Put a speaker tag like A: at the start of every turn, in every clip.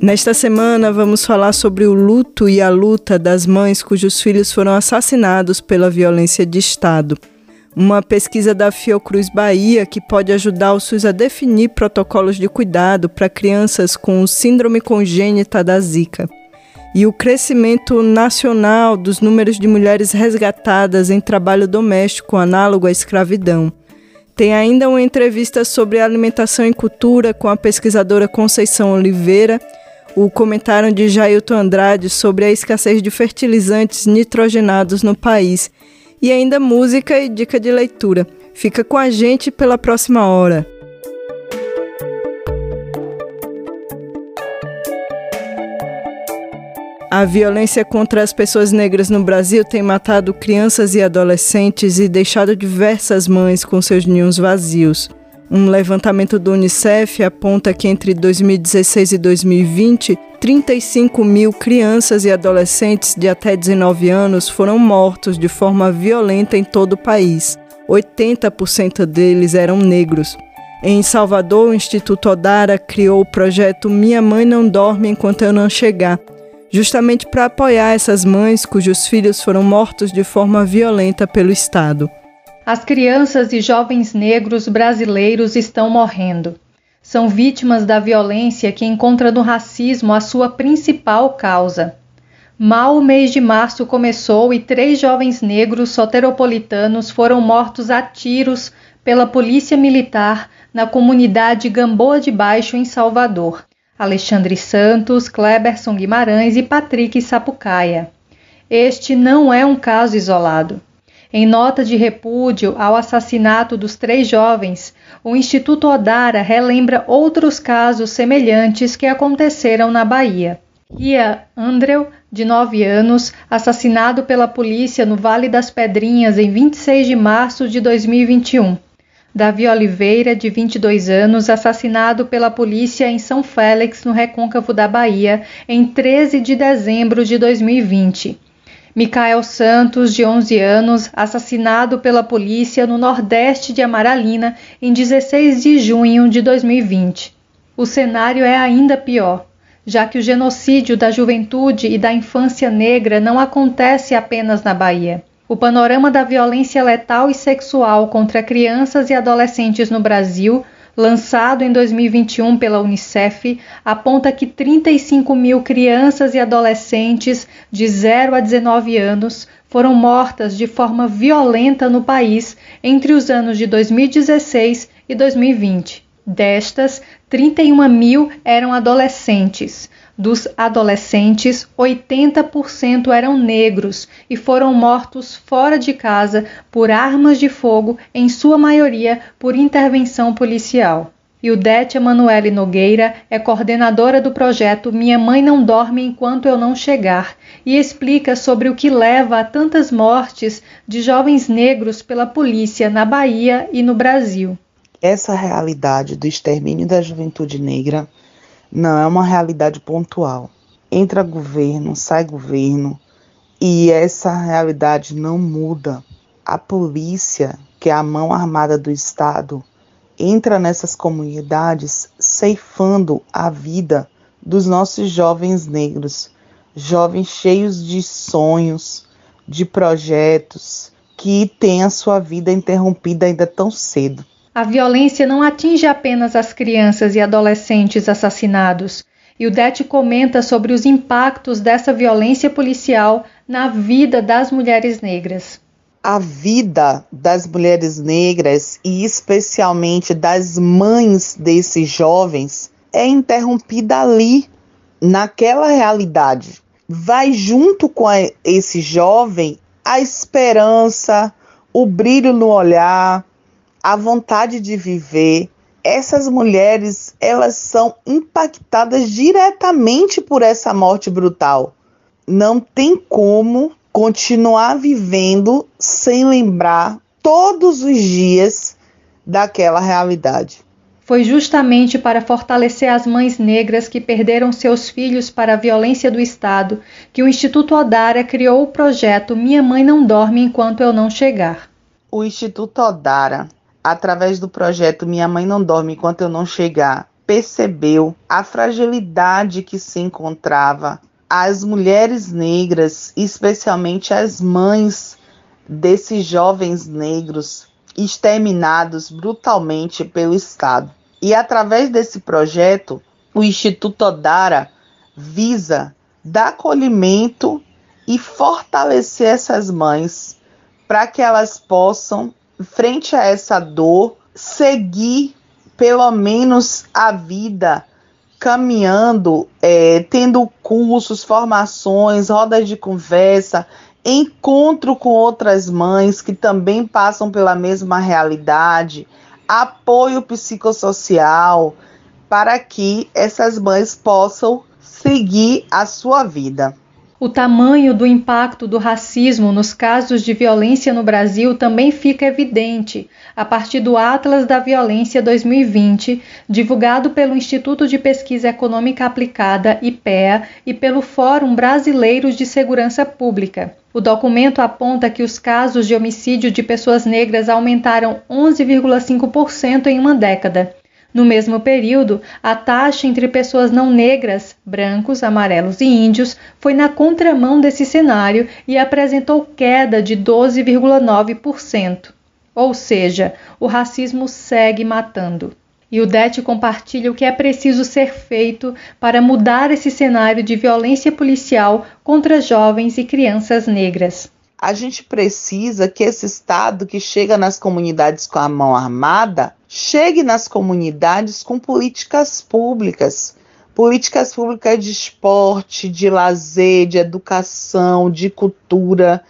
A: Nesta semana, vamos falar sobre o luto e a luta das mães cujos filhos foram assassinados pela violência de Estado uma pesquisa da Fiocruz Bahia que pode ajudar o SUS a definir protocolos de cuidado para crianças com síndrome congênita da Zika. E o crescimento nacional dos números de mulheres resgatadas em trabalho doméstico análogo à escravidão. Tem ainda uma entrevista sobre alimentação e cultura com a pesquisadora Conceição Oliveira, o comentário de Jailton Andrade sobre a escassez de fertilizantes nitrogenados no país e ainda música e dica de leitura. Fica com a gente pela próxima hora. A violência contra as pessoas negras no Brasil tem matado crianças e adolescentes e deixado diversas mães com seus ninhos vazios. Um levantamento do Unicef aponta que entre 2016 e 2020, 35 mil crianças e adolescentes de até 19 anos foram mortos de forma violenta em todo o país. 80% deles eram negros. Em Salvador, o Instituto Odara criou o projeto Minha Mãe Não Dorme Enquanto Eu Não Chegar, justamente para apoiar essas mães cujos filhos foram mortos de forma violenta pelo Estado.
B: As crianças e jovens negros brasileiros estão morrendo. São vítimas da violência que encontra no racismo a sua principal causa. Mal o mês de março começou e três jovens negros soteropolitanos foram mortos a tiros pela polícia militar na comunidade Gamboa de Baixo, em Salvador. Alexandre Santos, Kleberson Guimarães e Patrick Sapucaia. Este não é um caso isolado. Em nota de repúdio ao assassinato dos três jovens, o Instituto Odara relembra outros casos semelhantes que aconteceram na Bahia. Ia Andrew, de 9 anos, assassinado pela polícia no Vale das Pedrinhas em 26 de março de 2021. Davi Oliveira, de 22 anos, assassinado pela polícia em São Félix, no recôncavo da Bahia, em 13 de dezembro de 2020. Micael Santos, de 11 anos, assassinado pela polícia no nordeste de Amaralina em 16 de junho de 2020. O cenário é ainda pior, já que o genocídio da juventude e da infância negra não acontece apenas na Bahia. O panorama da violência letal e sexual contra crianças e adolescentes no Brasil lançado em 2021 pela Unicef, aponta que 35 mil crianças e adolescentes de 0 a 19 anos foram mortas de forma violenta no país entre os anos de 2016 e 2020. Destas, 31 mil eram adolescentes. Dos adolescentes, 80% eram negros e foram mortos fora de casa por armas de fogo, em sua maioria por intervenção policial. E o Dete Emanuele Nogueira é coordenadora do projeto Minha Mãe Não Dorme Enquanto Eu Não Chegar e explica sobre o que leva a tantas mortes de jovens negros pela polícia na Bahia e no Brasil.
C: Essa realidade do extermínio da juventude negra não é uma realidade pontual. Entra governo, sai governo e essa realidade não muda. A polícia, que é a mão armada do Estado, entra nessas comunidades ceifando a vida dos nossos jovens negros, jovens cheios de sonhos, de projetos, que têm a sua vida interrompida ainda tão cedo.
B: A violência não atinge apenas as crianças e adolescentes assassinados. E o Det comenta sobre os impactos dessa violência policial na vida das mulheres negras.
C: a vida das mulheres negras e especialmente das mães desses jovens é interrompida ali, naquela realidade. Vai junto com esse jovem a esperança, o brilho no olhar, a vontade de viver. Essas mulheres, elas são impactadas diretamente por essa morte brutal. Não tem como continuar vivendo sem lembrar todos os dias daquela realidade.
B: Foi justamente para fortalecer as mães negras que perderam seus filhos para a violência do Estado que o Instituto Odara criou o projeto Minha Mãe Não Dorme Enquanto Eu Não Chegar.
C: O Instituto Odara, através do projeto Minha Mãe Não Dorme Enquanto Eu Não Chegar, percebeu a fragilidade que se encontrava as mulheres negras, especialmente as mães desses jovens negros exterminados brutalmente pelo Estado. E através desse projeto, o Instituto Odara visa dar acolhimento e fortalecer essas mães para que elas possam, frente a essa dor, seguir pelo menos a vida caminhando, é, tendo cursos, formações, rodas de conversa, encontro com outras mães que também passam pela mesma realidade, apoio psicossocial, para que essas mães possam seguir a sua vida.
B: O tamanho do impacto do racismo nos casos de violência no Brasil também fica evidente a partir do Atlas da Violência 2020, divulgado pelo Instituto de Pesquisa Econômica Aplicada, IPEA, e pelo Fórum Brasileiro de Segurança Pública. O documento aponta que os casos de homicídio de pessoas negras aumentaram 11,5% em uma década no mesmo período, a taxa entre pessoas não negras, brancos, amarelos e índios foi na contramão desse cenário e apresentou queda de 12,9%. Ou seja, o racismo segue matando. E o DET compartilha o que é preciso ser feito para mudar esse cenário de violência policial contra jovens e crianças negras.
C: A gente precisa que esse Estado que chega nas comunidades com a mão armada chegue nas comunidades com políticas públicas, políticas públicas de esporte, de lazer, de educação, de cultura.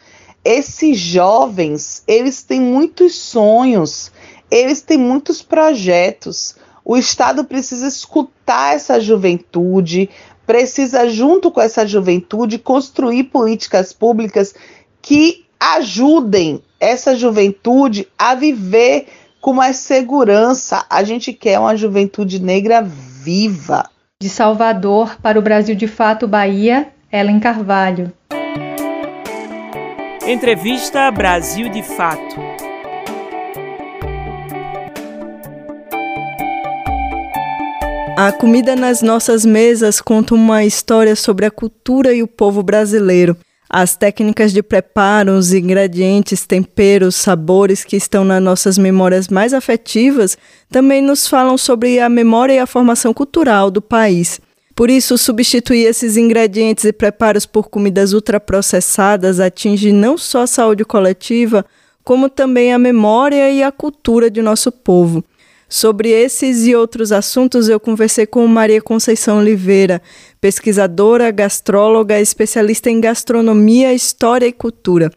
C: Esses jovens, eles têm muitos sonhos, eles têm muitos projetos. O Estado precisa escutar essa juventude, precisa, junto com essa juventude, construir políticas públicas que ajudem essa juventude a viver com mais segurança. A gente quer uma juventude negra viva.
B: De Salvador para o Brasil de Fato Bahia, Ellen Carvalho.
D: Entrevista Brasil de Fato.
A: A comida nas nossas mesas conta uma história sobre a cultura e o povo brasileiro. As técnicas de preparo, os ingredientes, temperos, sabores que estão nas nossas memórias mais afetivas também nos falam sobre a memória e a formação cultural do país. Por isso, substituir esses ingredientes e preparos por comidas ultraprocessadas atinge não só a saúde coletiva, como também a memória e a cultura de nosso povo. Sobre esses e outros assuntos, eu conversei com Maria Conceição Oliveira, pesquisadora, gastróloga, especialista em gastronomia, história e cultura.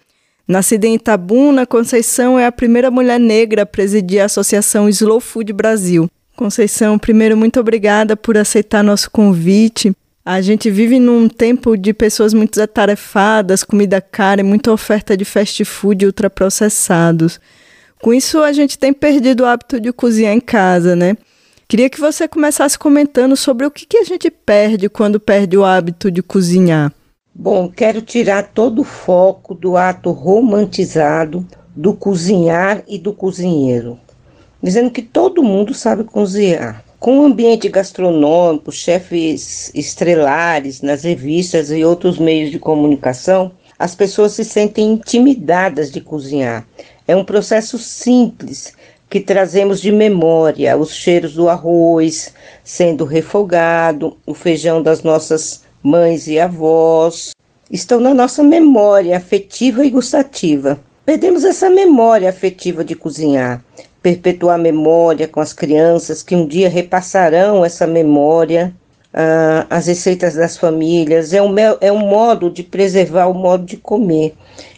A: Nascida em Itabuna, Conceição é a primeira mulher negra a presidir a Associação Slow Food Brasil. Conceição, primeiro, muito obrigada por aceitar nosso convite. A gente vive num tempo de pessoas muito atarefadas, comida cara e muita oferta de fast food ultraprocessados. Com isso, a gente tem perdido o hábito de cozinhar em casa, né? Queria que você começasse comentando sobre o que, que a gente perde quando perde o hábito de cozinhar.
E: Bom, quero tirar todo o foco do ato romantizado do cozinhar e do cozinheiro, dizendo que todo mundo sabe cozinhar. Com o ambiente gastronômico, chefes estrelares nas revistas e outros meios de comunicação, as pessoas se sentem intimidadas de cozinhar é um processo simples que trazemos de memória os cheiros do arroz sendo refogado, o feijão das nossas mães e avós, estão na nossa memória afetiva e gustativa. Perdemos essa memória afetiva de cozinhar, perpetuar memória com as crianças que um dia repassarão essa memória uh, as receitas das famílias, é um, é um modo de preservar o modo de comer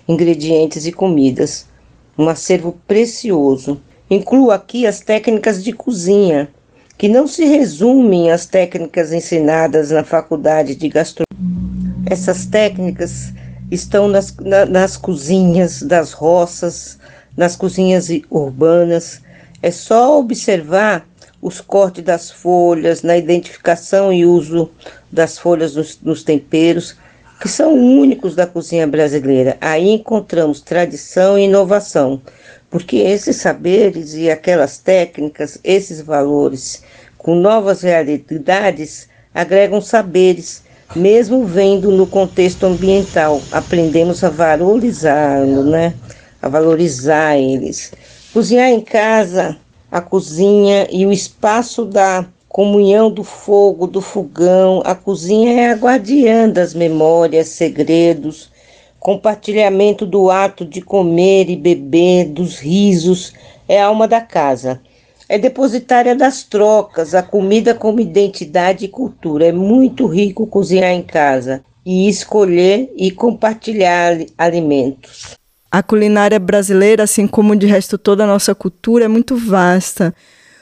E: ingredientes e comidas. Um acervo precioso. Incluo aqui as técnicas de cozinha, que não se resumem às técnicas ensinadas na faculdade de gastronomia. Essas técnicas estão nas, na, nas cozinhas das roças, nas cozinhas urbanas. É só observar os cortes das folhas, na identificação e uso das folhas nos, nos temperos, que são únicos da cozinha brasileira. Aí encontramos tradição e inovação, porque esses saberes e aquelas técnicas, esses valores, com novas realidades, agregam saberes, mesmo vendo no contexto ambiental. Aprendemos a valorizá-lo, né? A valorizar eles. Cozinhar em casa a cozinha e o espaço da comunhão do fogo, do fogão. A cozinha é a guardiã das memórias, segredos, compartilhamento do ato de comer e beber, dos risos, é a alma da casa. É depositária das trocas, a comida como identidade e cultura. É muito rico cozinhar em casa e escolher e compartilhar alimentos.
A: A culinária brasileira, assim como de resto toda a nossa cultura, é muito vasta.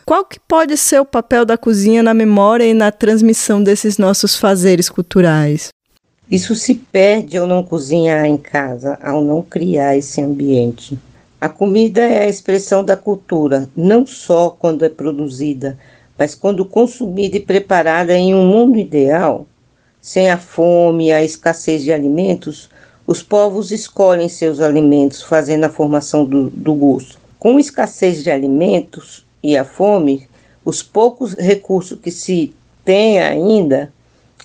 A: Qual que pode ser o papel da cozinha na memória e na transmissão desses nossos fazeres culturais?
E: Isso se perde ao não cozinhar em casa, ao não criar esse ambiente. A comida é a expressão da cultura, não só quando é produzida, mas quando consumida e preparada em um mundo ideal, sem a fome e a escassez de alimentos, os povos escolhem seus alimentos, fazendo a formação do, do gosto. Com escassez de alimentos e a fome, os poucos recursos que se tem ainda,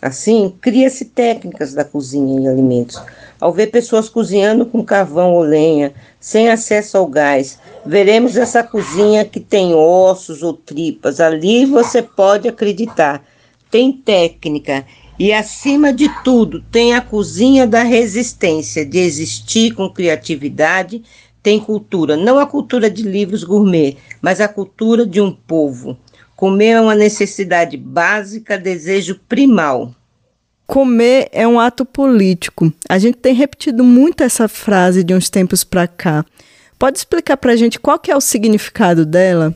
E: assim, cria-se técnicas da cozinha e alimentos. Ao ver pessoas cozinhando com carvão ou lenha, sem acesso ao gás, veremos essa cozinha que tem ossos ou tripas. Ali você pode acreditar. Tem técnica e, acima de tudo, tem a cozinha da resistência, de existir com criatividade, tem cultura, não a cultura de livros gourmet, mas a cultura de um povo. Comer é uma necessidade básica, desejo primal.
A: Comer é um ato político. A gente tem repetido muito essa frase de uns tempos para cá. Pode explicar para a gente qual que é o significado dela?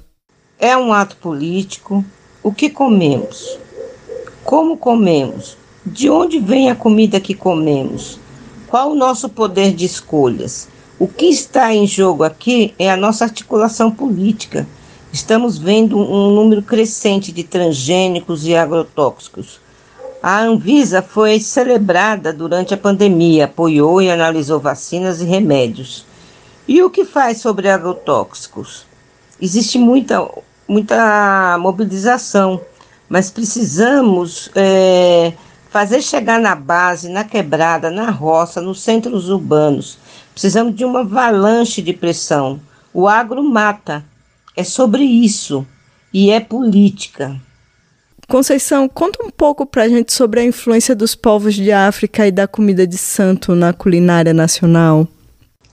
E: É um ato político. O que comemos? Como comemos? De onde vem a comida que comemos? Qual o nosso poder de escolhas? O que está em jogo aqui é a nossa articulação política. Estamos vendo um número crescente de transgênicos e agrotóxicos. A Anvisa foi celebrada durante a pandemia, apoiou e analisou vacinas e remédios. E o que faz sobre agrotóxicos? Existe muita, muita mobilização mas precisamos é, fazer chegar na base, na quebrada, na roça, nos centros urbanos. Precisamos de uma avalanche de pressão. O agro mata. É sobre isso. E é política.
A: Conceição, conta um pouco para a gente sobre a influência dos povos de África e da comida de santo na culinária nacional.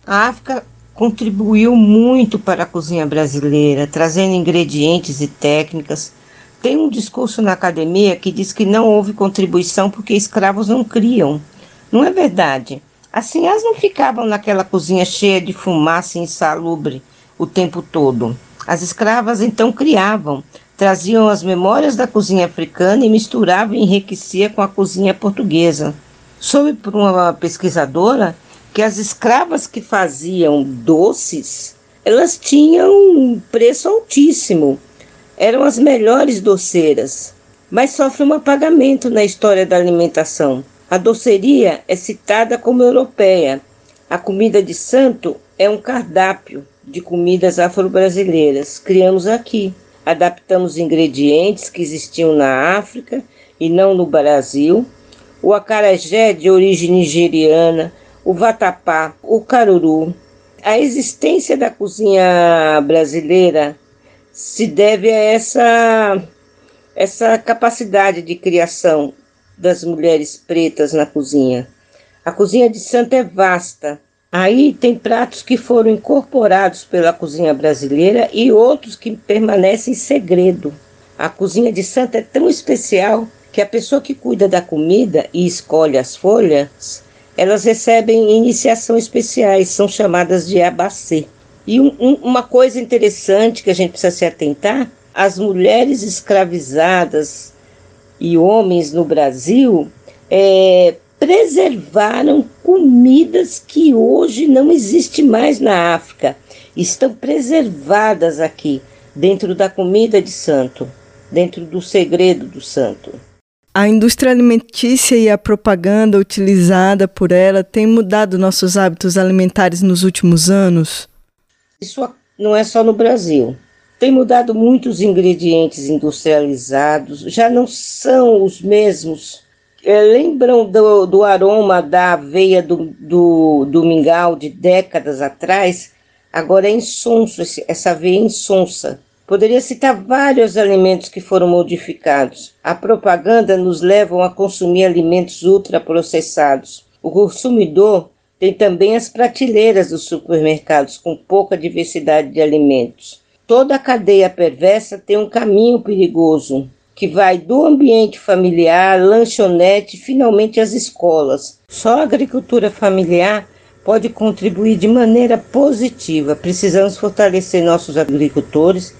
E: A África contribuiu muito para a cozinha brasileira, trazendo ingredientes e técnicas tem um discurso na academia que diz que não houve contribuição porque escravos não criam. Não é verdade. As senhoras não ficavam naquela cozinha cheia de fumaça insalubre o tempo todo. As escravas então criavam, traziam as memórias da cozinha africana e misturavam e enriqueciam com a cozinha portuguesa. Soube por uma pesquisadora que as escravas que faziam doces, elas tinham um preço altíssimo eram as melhores doceiras, mas sofre um apagamento na história da alimentação. A doceria é citada como europeia. A comida de santo é um cardápio de comidas afro-brasileiras. Criamos aqui. Adaptamos ingredientes que existiam na África e não no Brasil. O acarajé de origem nigeriana, o vatapá, o caruru. A existência da cozinha brasileira se deve a essa, essa capacidade de criação das mulheres pretas na cozinha. A cozinha de Santa é vasta, Aí tem pratos que foram incorporados pela cozinha brasileira e outros que permanecem segredo. A cozinha de Santa é tão especial que a pessoa que cuida da comida e escolhe as folhas, elas recebem iniciação especiais, são chamadas de abacê. E um, um, uma coisa interessante que a gente precisa se atentar: as mulheres escravizadas e homens no Brasil é, preservaram comidas que hoje não existem mais na África. Estão preservadas aqui, dentro da comida de santo, dentro do segredo do santo.
A: A indústria alimentícia e a propaganda utilizada por ela tem mudado nossos hábitos alimentares nos últimos anos?
E: Isso não é só no Brasil. Tem mudado muitos ingredientes industrializados, já não são os mesmos é, lembram do, do, aroma da aveia do, do, do, mingau de décadas atrás? Agora é insonso, essa aveia é insonsa. Poderia citar vários alimentos que foram modificados. A propaganda nos leva a consumir alimentos ultraprocessados. O consumidor tem também as prateleiras dos supermercados com pouca diversidade de alimentos. Toda cadeia perversa tem um caminho perigoso que vai do ambiente familiar, lanchonete, finalmente às escolas. Só a agricultura familiar pode contribuir de maneira positiva. Precisamos fortalecer nossos agricultores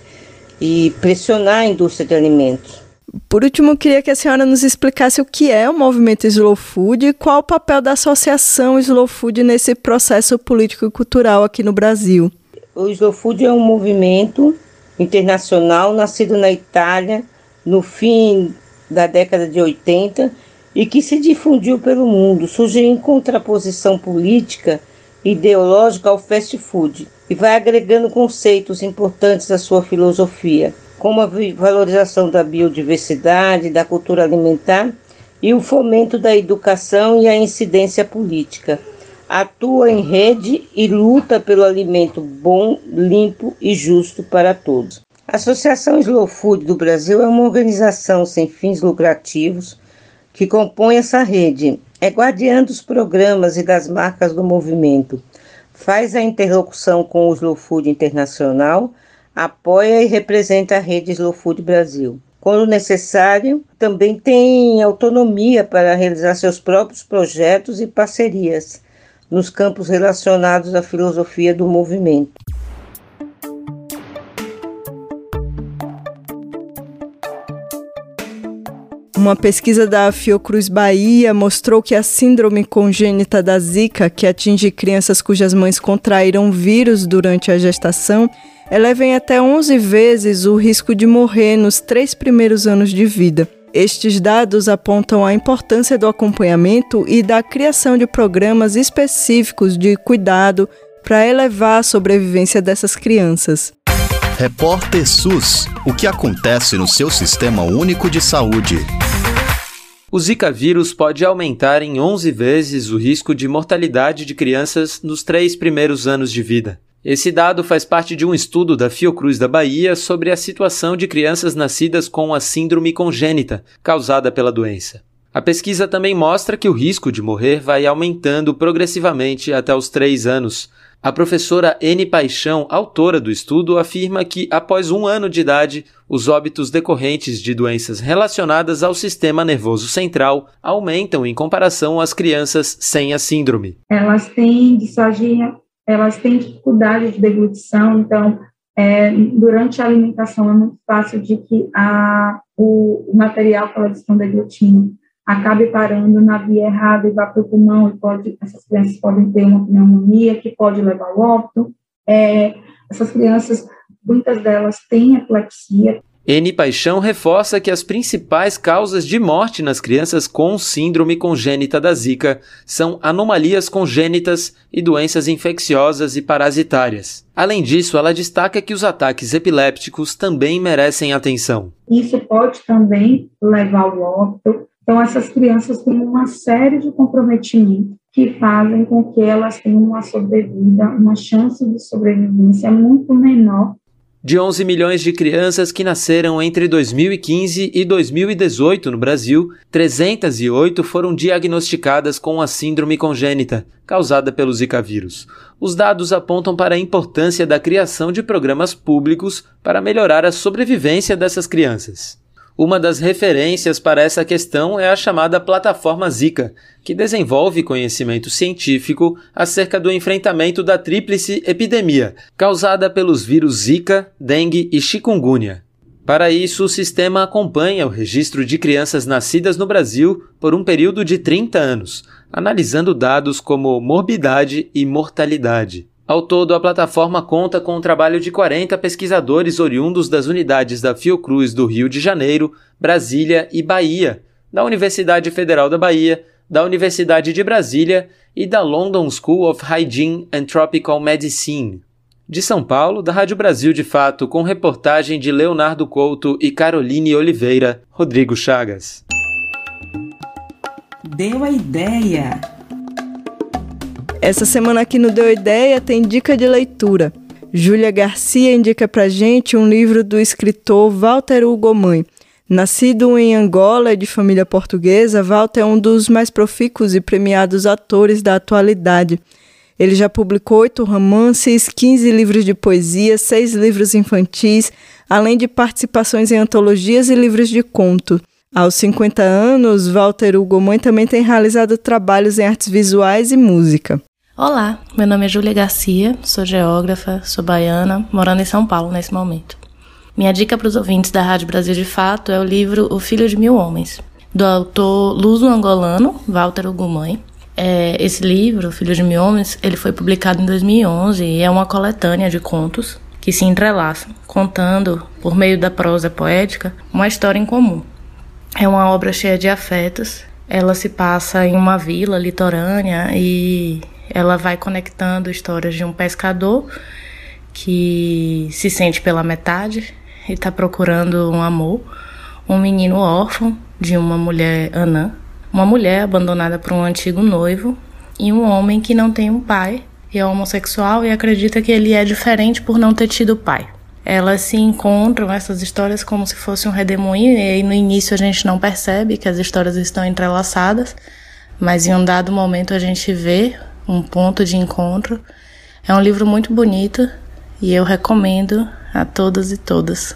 E: e pressionar a indústria de alimentos.
A: Por último, queria que a senhora nos explicasse o que é o movimento Slow Food e qual o papel da associação Slow Food nesse processo político e cultural aqui no Brasil.
E: O Slow Food é um movimento internacional nascido na Itália no fim da década de 80 e que se difundiu pelo mundo, surgiu em contraposição política e ideológica ao fast food e vai agregando conceitos importantes à sua filosofia, como a valorização da biodiversidade, da cultura alimentar e o fomento da educação e a incidência política. Atua em rede e luta pelo alimento bom, limpo e justo para todos. A Associação Slow Food do Brasil é uma organização sem fins lucrativos que compõe essa rede. É guardiã dos programas e das marcas do movimento. Faz a interlocução com o Slow Food Internacional, apoia e representa a rede Slow Food Brasil. Quando necessário, também tem autonomia para realizar seus próprios projetos e parcerias nos campos relacionados à filosofia do movimento.
A: Uma pesquisa da Fiocruz Bahia mostrou que a síndrome congênita da Zika, que atinge crianças cujas mães contraíram vírus durante a gestação, eleva em até 11 vezes o risco de morrer nos três primeiros anos de vida. Estes dados apontam a importância do acompanhamento e da criação de programas específicos de cuidado para elevar a sobrevivência dessas crianças.
F: Repórter SUS: O que acontece no seu sistema único de saúde?
G: O Zika vírus pode aumentar em 11 vezes o risco de mortalidade de crianças nos três primeiros anos de vida. Esse dado faz parte de um estudo da Fiocruz da Bahia sobre a situação de crianças nascidas com a síndrome congênita causada pela doença. A pesquisa também mostra que o risco de morrer vai aumentando progressivamente até os 3 anos, a professora N. Paixão, autora do estudo, afirma que, após um ano de idade, os óbitos decorrentes de doenças relacionadas ao sistema nervoso central aumentam em comparação às crianças sem a síndrome.
H: Elas têm disfagia, elas têm dificuldade de deglutição, então, é, durante a alimentação é muito fácil de que a, o, o material que elas estão deglutindo acabe parando na via errada e vá para o pulmão, e pode, essas crianças podem ter uma pneumonia que pode levar ao óbito. É, essas crianças, muitas delas têm epilepsia.
G: N. Paixão reforça que as principais causas de morte nas crianças com síndrome congênita da Zika são anomalias congênitas e doenças infecciosas e parasitárias. Além disso, ela destaca que os ataques epilépticos também merecem atenção.
H: Isso pode também levar ao óbito, então, essas crianças têm uma série de comprometimentos que fazem com que elas tenham uma sobrevida, uma chance de sobrevivência muito menor
G: De 11 milhões de crianças que nasceram entre 2015 e 2018 no Brasil, 308 foram diagnosticadas com a síndrome congênita, causada pelo Zika vírus. Os dados apontam para a importância da criação de programas públicos para melhorar a sobrevivência dessas crianças. Uma das referências para essa questão é a chamada Plataforma Zika, que desenvolve conhecimento científico acerca do enfrentamento da tríplice epidemia, causada pelos vírus Zika, dengue e chikungunya. Para isso, o sistema acompanha o registro de crianças nascidas no Brasil por um período de 30 anos, analisando dados como morbidade e mortalidade. Ao todo, a plataforma conta com o trabalho de 40 pesquisadores oriundos das unidades da Fiocruz do Rio de Janeiro, Brasília e Bahia, da Universidade Federal da Bahia, da Universidade de Brasília e da London School of Hygiene and Tropical Medicine. De São Paulo, da Rádio Brasil de Fato, com reportagem de Leonardo Couto e Caroline Oliveira, Rodrigo Chagas.
I: Deu a ideia!
A: Essa semana aqui no Deu Ideia tem dica de leitura. Júlia Garcia indica pra gente um livro do escritor Walter Hugo Mãe. Nascido em Angola e de família portuguesa, Walter é um dos mais profícuos e premiados atores da atualidade. Ele já publicou oito romances, 15 livros de poesia, seis livros infantis, além de participações em antologias e livros de conto. Aos 50 anos, Walter Hugo Mãe também tem realizado trabalhos em artes visuais e música.
J: Olá, meu nome é Júlia Garcia, sou geógrafa, sou baiana, morando em São Paulo nesse momento. Minha dica para os ouvintes da Rádio Brasil de Fato é o livro O Filho de Mil Homens, do autor luso-angolano Walter Ugumãe. É, esse livro, O Filho de Mil Homens, ele foi publicado em 2011 e é uma coletânea de contos que se entrelaçam, contando, por meio da prosa poética, uma história em comum. É uma obra cheia de afetos. Ela se passa em uma vila litorânea e ela vai conectando histórias de um pescador que se sente pela metade e está procurando um amor, um menino órfão de uma mulher anã, uma mulher abandonada por um antigo noivo e um homem que não tem um pai e é homossexual e acredita que ele é diferente por não ter tido pai. Elas se encontram, essas histórias, como se fosse um redemoinho, e aí no início a gente não percebe que as histórias estão entrelaçadas, mas em um dado momento a gente vê um ponto de encontro. É um livro muito bonito e eu recomendo a todas e todas.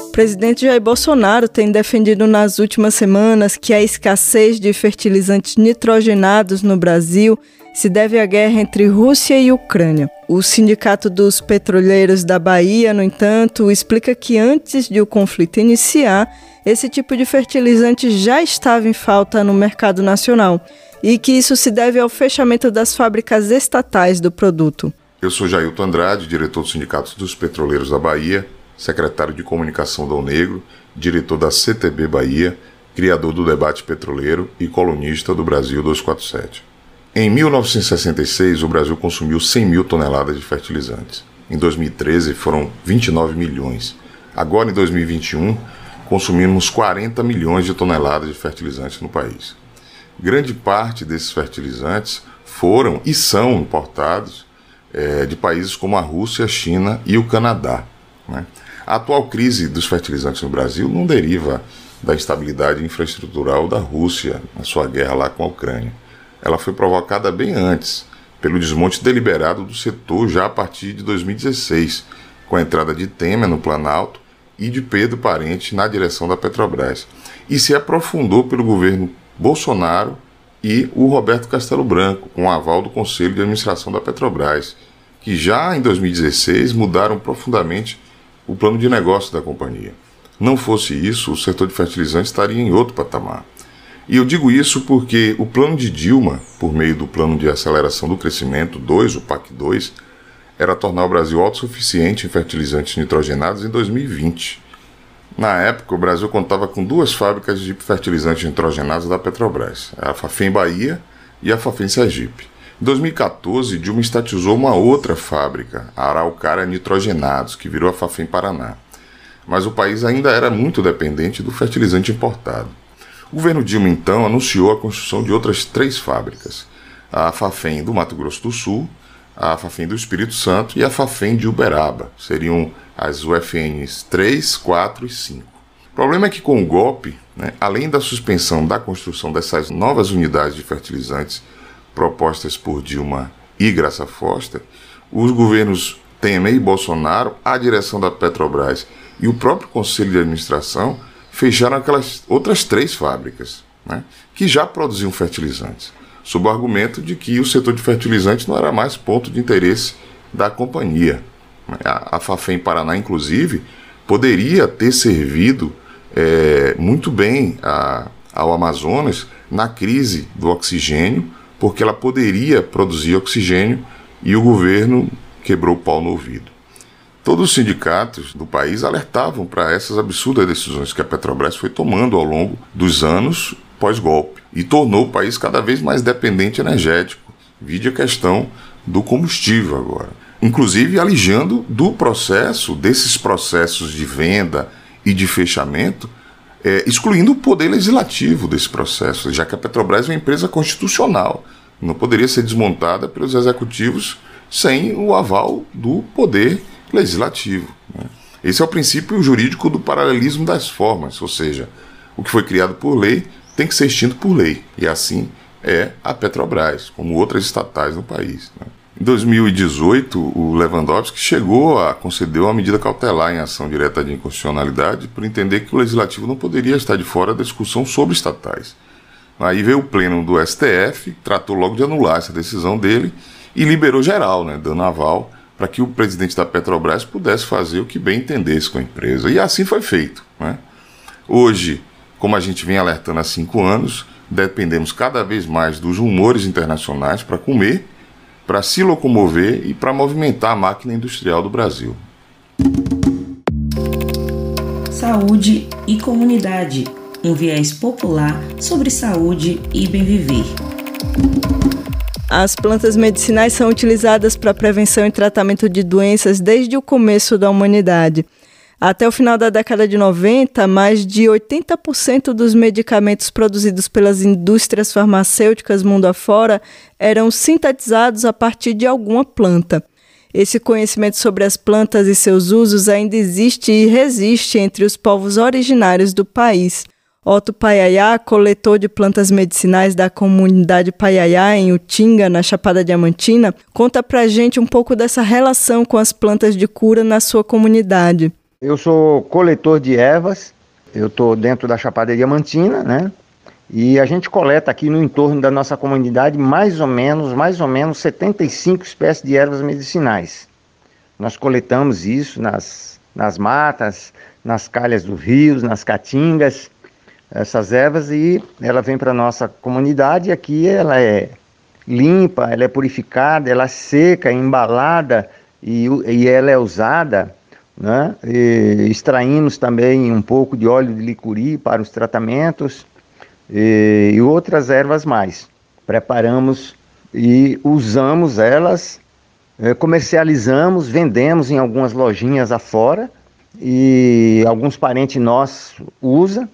A: O presidente Jair Bolsonaro tem defendido nas últimas semanas que a escassez de fertilizantes nitrogenados no Brasil se deve à guerra entre Rússia e Ucrânia. O Sindicato dos Petroleiros da Bahia, no entanto, explica que antes de o conflito iniciar, esse tipo de fertilizante já estava em falta no mercado nacional e que isso se deve ao fechamento das fábricas estatais do produto.
K: Eu sou Jailton Andrade, diretor do Sindicato dos Petroleiros da Bahia, secretário de Comunicação da Unegro, diretor da CTB Bahia, criador do debate petroleiro e colunista do Brasil 247. Em 1966, o Brasil consumiu 100 mil toneladas de fertilizantes. Em 2013, foram 29 milhões. Agora, em 2021, consumimos 40 milhões de toneladas de fertilizantes no país. Grande parte desses fertilizantes foram e são importados é, de países como a Rússia, a China e o Canadá. Né? A atual crise dos fertilizantes no Brasil não deriva da instabilidade infraestrutural da Rússia na sua guerra lá com a Ucrânia ela foi provocada bem antes, pelo desmonte deliberado do setor já a partir de 2016, com a entrada de Temer no Planalto e de Pedro Parente na direção da Petrobras, e se aprofundou pelo governo Bolsonaro e o Roberto Castelo Branco, com o aval do Conselho de Administração da Petrobras, que já em 2016 mudaram profundamente o plano de negócio da companhia. Não fosse isso, o setor de fertilizantes estaria em outro patamar. E eu digo isso porque o plano de Dilma, por meio do Plano de Aceleração do Crescimento 2, o PAC 2, era tornar o Brasil autossuficiente em fertilizantes nitrogenados em 2020. Na época, o Brasil contava com duas fábricas de fertilizantes nitrogenados da Petrobras, a Fafem Bahia e a Fafem Sergipe. Em 2014, Dilma estatizou uma outra fábrica, a Araucária Nitrogenados, que virou a Fafem Paraná. Mas o país ainda era muito dependente do fertilizante importado. O governo Dilma, então, anunciou a construção de outras três fábricas: a Fafem do Mato Grosso do Sul, a Fafem do Espírito Santo e a Fafem de Uberaba. Seriam as UFNs 3, 4 e 5. O problema é que com o golpe, né, além da suspensão da construção dessas novas unidades de fertilizantes propostas por Dilma e Graça Foster, os governos Temer e Bolsonaro, a direção da Petrobras e o próprio Conselho de Administração fecharam aquelas outras três fábricas né, que já produziam fertilizantes, sob o argumento de que o setor de fertilizantes não era mais ponto de interesse da companhia. A, a Fafem Paraná, inclusive, poderia ter servido é, muito bem a, ao Amazonas na crise do oxigênio, porque ela poderia produzir oxigênio e o governo quebrou o pau no ouvido. Todos os sindicatos do país alertavam para essas absurdas decisões que a Petrobras foi tomando ao longo dos anos pós-golpe e tornou o país cada vez mais dependente energético. Vide a questão do combustível agora. Inclusive alijando do processo, desses processos de venda e de fechamento, é, excluindo o poder legislativo desse processo, já que a Petrobras é uma empresa constitucional. Não poderia ser desmontada pelos executivos sem o aval do poder legislativo. Né? Esse é o princípio jurídico do paralelismo das formas, ou seja, o que foi criado por lei tem que ser extinto por lei. E assim é a Petrobras, como outras estatais no país. Né? Em 2018, o Lewandowski chegou a conceder uma medida cautelar em ação direta de inconstitucionalidade por entender que o legislativo não poderia estar de fora da discussão sobre estatais. Aí veio o pleno do STF, tratou logo de anular essa decisão dele e liberou geral, né, dando aval para que o presidente da Petrobras pudesse fazer o que bem entendesse com a empresa. E assim foi feito. Né? Hoje, como a gente vem alertando há cinco anos, dependemos cada vez mais dos rumores internacionais para comer, para se locomover e para movimentar a máquina industrial do Brasil.
I: Saúde e comunidade um viés popular sobre saúde e bem viver.
A: As plantas medicinais são utilizadas para prevenção e tratamento de doenças desde o começo da humanidade. Até o final da década de 90, mais de 80% dos medicamentos produzidos pelas indústrias farmacêuticas mundo afora eram sintetizados a partir de alguma planta. Esse conhecimento sobre as plantas e seus usos ainda existe e resiste entre os povos originários do país. Otto Paiaiá, coletor de plantas medicinais da comunidade Paiaiá, em Utinga, na Chapada Diamantina, conta pra gente um pouco dessa relação com as plantas de cura na sua comunidade.
L: Eu sou coletor de ervas, eu estou dentro da Chapada Diamantina, né? E a gente coleta aqui no entorno da nossa comunidade mais ou menos, mais ou menos 75 espécies de ervas medicinais. Nós coletamos isso nas, nas matas, nas calhas dos rios, nas caatingas, essas ervas e ela vem para nossa comunidade. Aqui ela é limpa, ela é purificada, ela é seca, embalada e, e ela é usada. Né? E extraímos também um pouco de óleo de licuri para os tratamentos e, e outras ervas mais. Preparamos e usamos elas, eh, comercializamos, vendemos em algumas lojinhas afora e alguns parentes nossos usam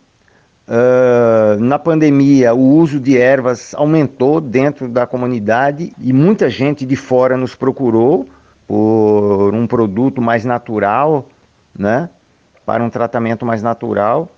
L: Uh, na pandemia, o uso de ervas aumentou dentro da comunidade e muita gente de fora nos procurou por um produto mais natural, né? Para um tratamento mais natural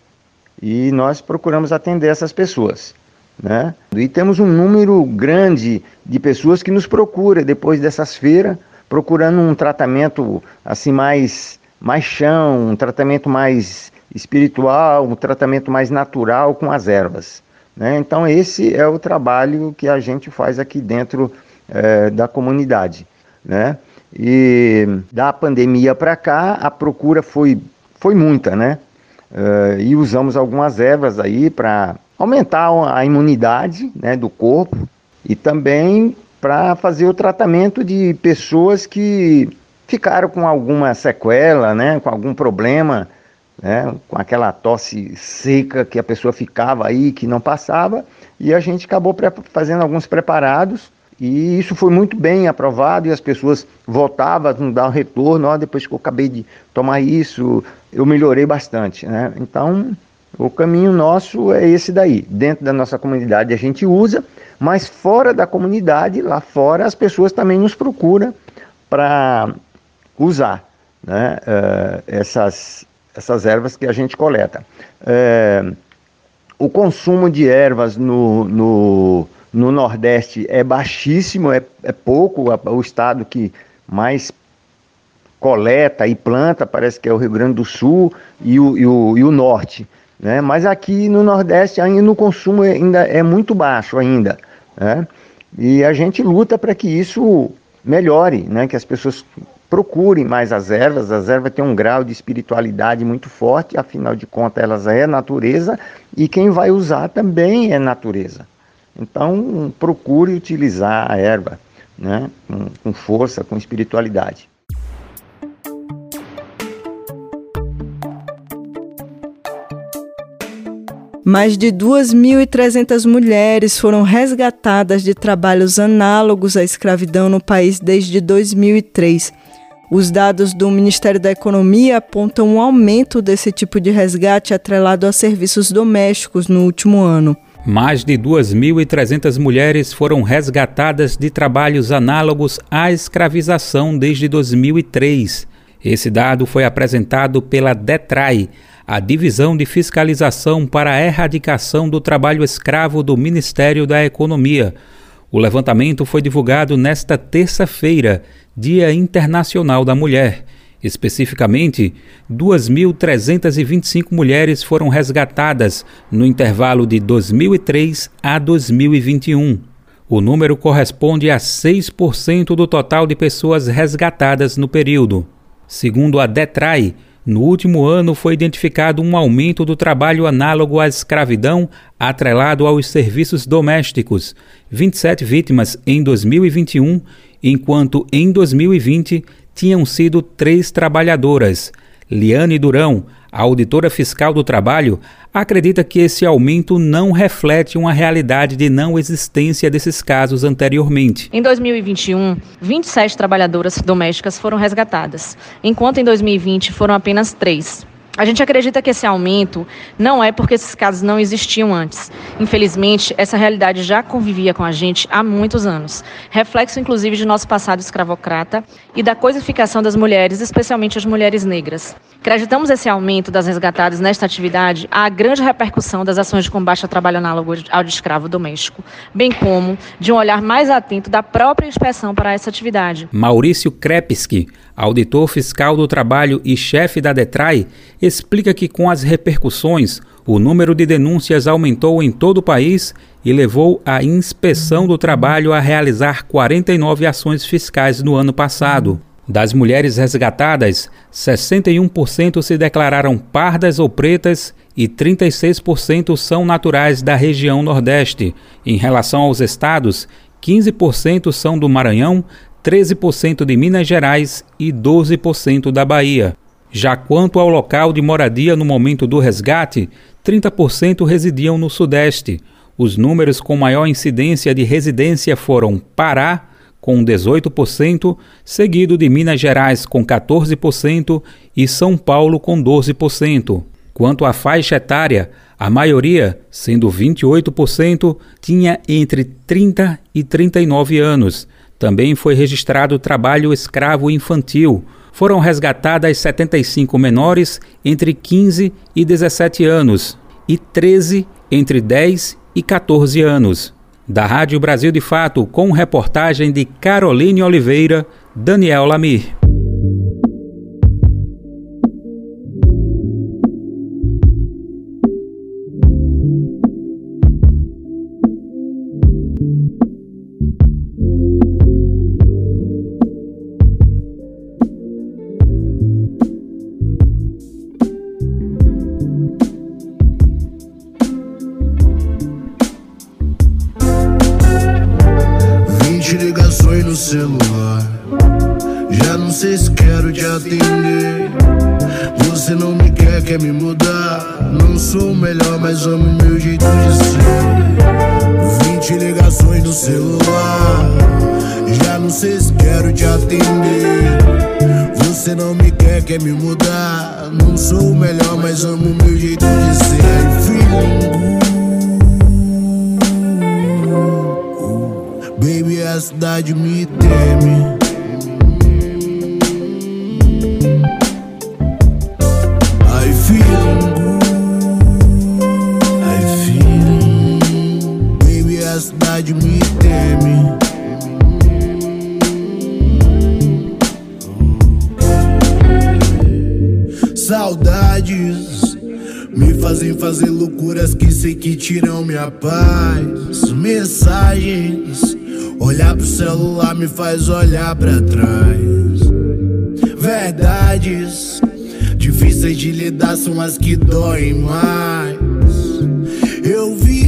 L: e nós procuramos atender essas pessoas, né? E temos um número grande de pessoas que nos procura depois dessas feiras, procurando um tratamento assim mais mais chão, um tratamento mais espiritual, um tratamento mais natural com as ervas. Né? Então, esse é o trabalho que a gente faz aqui dentro é, da comunidade. Né? E da pandemia para cá, a procura foi, foi muita, né? Uh, e usamos algumas ervas aí para aumentar a imunidade né, do corpo e também para fazer o tratamento de pessoas que ficaram com alguma sequela, né, com algum problema né, com aquela tosse seca que a pessoa ficava aí, que não passava, e a gente acabou fazendo alguns preparados, e isso foi muito bem aprovado, e as pessoas voltavam dar um retorno, ó, depois que eu acabei de tomar isso, eu melhorei bastante, né? Então, O caminho nosso é esse daí. Dentro da nossa comunidade a gente usa, mas fora da comunidade, lá fora, as pessoas também nos procuram para usar né, uh, essas, essas ervas que a gente coleta. Uh, o consumo de ervas no, no, no Nordeste é baixíssimo, é, é pouco. O estado que mais coleta e planta parece que é o Rio Grande do Sul e o, e o, e o Norte. Né? Mas aqui no Nordeste ainda o consumo ainda é muito baixo ainda. Né? E a gente luta para que isso melhore, né? que as pessoas procurem mais as ervas. As ervas têm um grau de espiritualidade muito forte, afinal de contas elas é natureza e quem vai usar também é natureza. Então procure utilizar a erva né? com, com força, com espiritualidade.
A: Mais de 2.300 mulheres foram resgatadas de trabalhos análogos à escravidão no país desde 2003. Os dados do Ministério da Economia apontam um aumento desse tipo de resgate atrelado a serviços domésticos no último ano.
M: Mais de 2.300 mulheres foram resgatadas de trabalhos análogos à escravização desde 2003. Esse dado foi apresentado pela DETRAI, a Divisão de Fiscalização para a Erradicação do Trabalho Escravo do Ministério da Economia. O levantamento foi divulgado nesta terça-feira, Dia Internacional da Mulher. Especificamente, 2.325 mulheres foram resgatadas no intervalo de 2003 a 2021. O número corresponde a 6% do total de pessoas resgatadas no período. Segundo a DETRAI, no último ano foi identificado um aumento do trabalho análogo à escravidão atrelado aos serviços domésticos, 27 vítimas em 2021, enquanto em 2020 tinham sido três trabalhadoras. Liane Durão, a auditora fiscal do trabalho, acredita que esse aumento não reflete uma realidade de não existência desses casos anteriormente.
N: Em 2021, 27 trabalhadoras domésticas foram resgatadas, enquanto em 2020 foram apenas três. A gente acredita que esse aumento não é porque esses casos não existiam antes. Infelizmente, essa realidade já convivia com a gente há muitos anos. Reflexo, inclusive, de nosso passado escravocrata e da coisificação das mulheres, especialmente as mulheres negras. Acreditamos esse aumento das resgatadas nesta atividade à grande repercussão das ações de combate ao trabalho análogo ao de escravo doméstico, bem como de um olhar mais atento da própria inspeção para essa atividade.
M: Maurício Krepski, auditor fiscal do trabalho e chefe da DETRAI, explica que com as repercussões, o número de denúncias aumentou em todo o país e levou a Inspeção do Trabalho a realizar 49 ações fiscais no ano passado. Das mulheres resgatadas, 61% se declararam pardas ou pretas e 36% são naturais da região Nordeste. Em relação aos estados, 15% são do Maranhão, 13% de Minas Gerais e 12% da Bahia. Já quanto ao local de moradia no momento do resgate, 30% residiam no Sudeste. Os números com maior incidência de residência foram Pará, com 18%, seguido de Minas Gerais, com 14% e São Paulo, com 12%. Quanto à faixa etária, a maioria, sendo 28%, tinha entre 30 e 39 anos. Também foi registrado trabalho escravo infantil, foram resgatadas 75 menores entre 15 e 17 anos e 13 entre 10 e 14 anos. Da Rádio Brasil de Fato, com reportagem de Caroline Oliveira, Daniel Lamir.
O: No celular. Já não sei se quero te atender. Você não me quer, quer me mudar. Não sou o melhor, mas amo meu jeito de ser. 20 ligações no celular. Já não sei se quero te atender. Você não me quer, quer me mudar. Não sou o melhor, mas amo meu jeito de ser. Baby, a cidade me teme. I feel I feel Baby, a cidade me teme. Saudades me fazem fazer loucuras que sei que tiram minha paz. Mensagens, olhar pro celular me faz olhar para trás. Verdades, difíceis de lidar são as que doem mais. Eu vi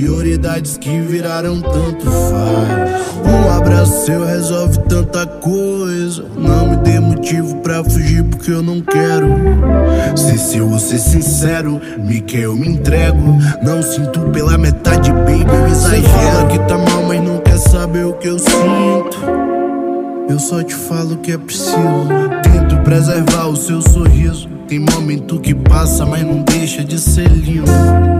O: prioridades que viraram tanto faz. Um abraço seu resolve tanta coisa. Não me dê motivo pra fugir porque eu não quero. Ser seu ou ser sincero, me quer eu me entrego. Não sinto pela metade, baby, eu exagero. Você fala que tá mal, mas não quer saber o que eu sinto. Eu só te falo que é preciso. Tento preservar o seu sorriso. Tem momento que passa, mas não deixa de ser lindo.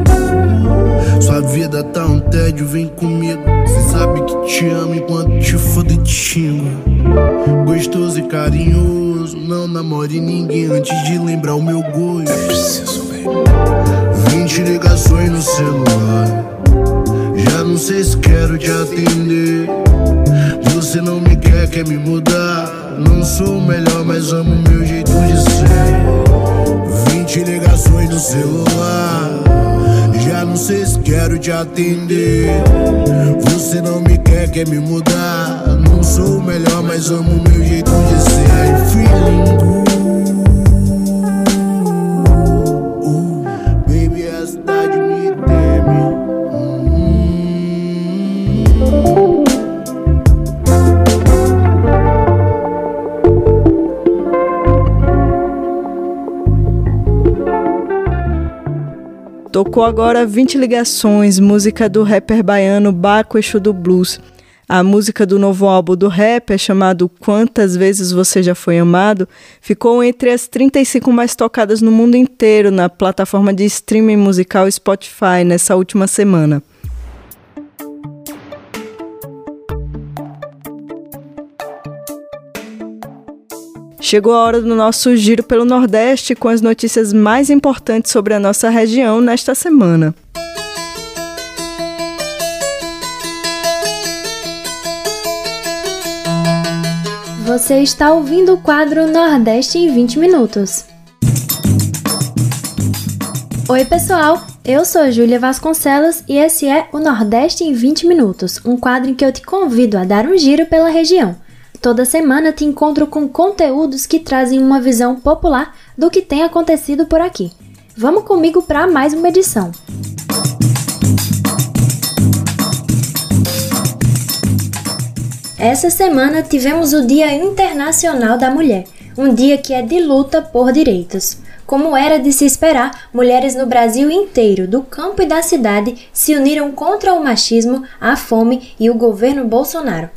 O: Sua vida tá um tédio, vem comigo. Cê sabe que te amo enquanto te foda e te xingo. Gostoso e carinhoso, não namore ninguém antes de lembrar o meu gosto. É preciso, velho. 20 ligações no celular. Já não sei se quero te atender. Você não me quer, quer me mudar. Não sou o melhor, mas amo meu jeito de ser. 20 ligações no celular. Não sei se quero te atender. Você não me quer, quer me mudar. Não sou o melhor, mas amo meu jeito de ser. Feeling good.
A: Tocou agora 20 ligações, música do rapper baiano Baco Exu do Blues. A música do novo álbum do rapper, chamado Quantas Vezes Você Já Foi Amado, ficou entre as 35 mais tocadas no mundo inteiro na plataforma de streaming musical Spotify nessa última semana. Chegou a hora do nosso giro pelo Nordeste com as notícias mais importantes sobre a nossa região nesta semana.
P: Você está ouvindo o quadro Nordeste em 20 minutos. Oi, pessoal! Eu sou Júlia Vasconcelos e esse é o Nordeste em 20 minutos, um quadro em que eu te convido a dar um giro pela região. Toda semana te encontro com conteúdos que trazem uma visão popular do que tem acontecido por aqui. Vamos comigo para mais uma edição. Essa semana tivemos o Dia Internacional da Mulher, um dia que é de luta por direitos. Como era de se esperar, mulheres no Brasil inteiro, do campo e da cidade, se uniram contra o machismo, a fome e o governo Bolsonaro